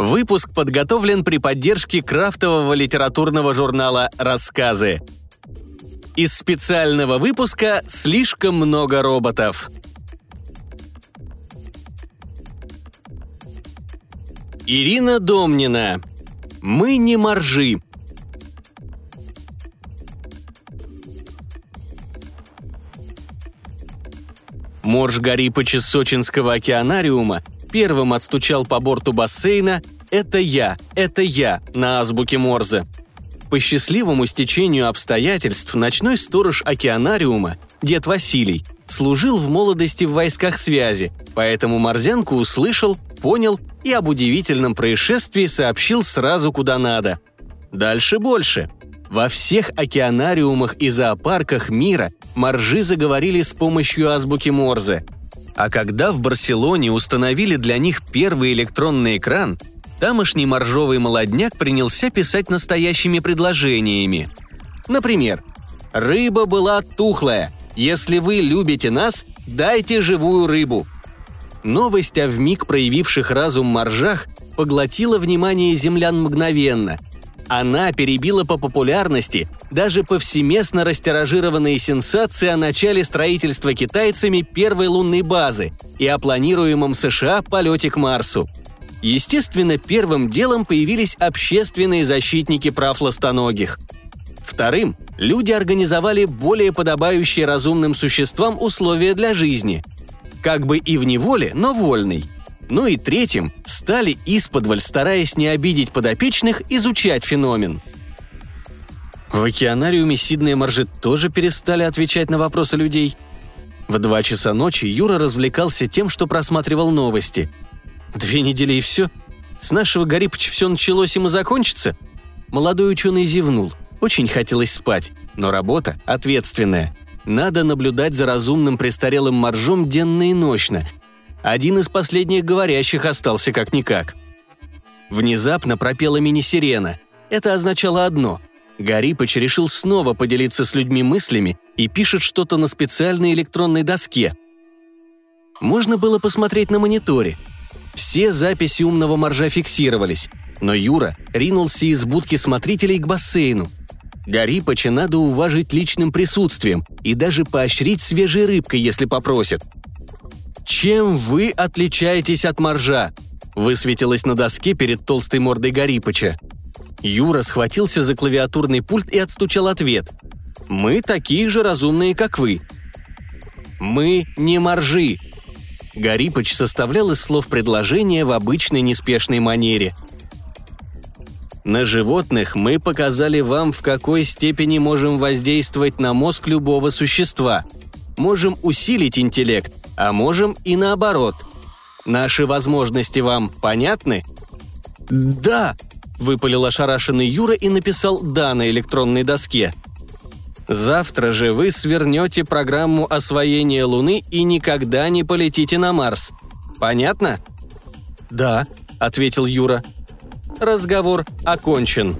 Выпуск подготовлен при поддержке крафтового литературного журнала «Рассказы». Из специального выпуска «Слишком много роботов». Ирина Домнина. Мы не моржи. Морж Гарипыч из Сочинского океанариума первым отстучал по борту бассейна «Это я, это я» на азбуке Морзе. По счастливому стечению обстоятельств ночной сторож океанариума, дед Василий, служил в молодости в войсках связи, поэтому Морзянку услышал, понял и об удивительном происшествии сообщил сразу куда надо. Дальше больше. Во всех океанариумах и зоопарках мира моржи заговорили с помощью азбуки Морзе – а когда в Барселоне установили для них первый электронный экран, тамошний моржовый молодняк принялся писать настоящими предложениями. Например, «Рыба была тухлая. Если вы любите нас, дайте живую рыбу». Новость о вмиг проявивших разум моржах поглотила внимание землян мгновенно – она перебила по популярности даже повсеместно растиражированные сенсации о начале строительства китайцами первой лунной базы и о планируемом США полете к Марсу. Естественно, первым делом появились общественные защитники прав ластоногих. Вторым, люди организовали более подобающие разумным существам условия для жизни. Как бы и в неволе, но вольной – ну и третьим стали исподволь, стараясь не обидеть подопечных, изучать феномен. В океанариуме Сиднey и Маржет тоже перестали отвечать на вопросы людей. В два часа ночи Юра развлекался тем, что просматривал новости. Две недели и все. С нашего Гарипыча все началось им и закончится. Молодой ученый зевнул. Очень хотелось спать, но работа ответственная. Надо наблюдать за разумным престарелым моржом денно и ночно, один из последних говорящих остался как-никак. Внезапно пропела мини-сирена. Это означало одно. Гарипыч решил снова поделиться с людьми мыслями и пишет что-то на специальной электронной доске. Можно было посмотреть на мониторе. Все записи умного моржа фиксировались, но Юра ринулся из будки смотрителей к бассейну. Гарипыча надо уважить личным присутствием и даже поощрить свежей рыбкой, если попросят – «Чем вы отличаетесь от моржа?» – высветилось на доске перед толстой мордой Гарипыча. Юра схватился за клавиатурный пульт и отстучал ответ. «Мы такие же разумные, как вы». «Мы не моржи», Гарипыч составлял из слов предложения в обычной неспешной манере. На животных мы показали вам, в какой степени можем воздействовать на мозг любого существа. Можем усилить интеллект, а можем и наоборот. Наши возможности вам понятны?» «Да!» – выпалил ошарашенный Юра и написал «да» на электронной доске. «Завтра же вы свернете программу освоения Луны и никогда не полетите на Марс. Понятно?» «Да», – ответил Юра. «Разговор окончен».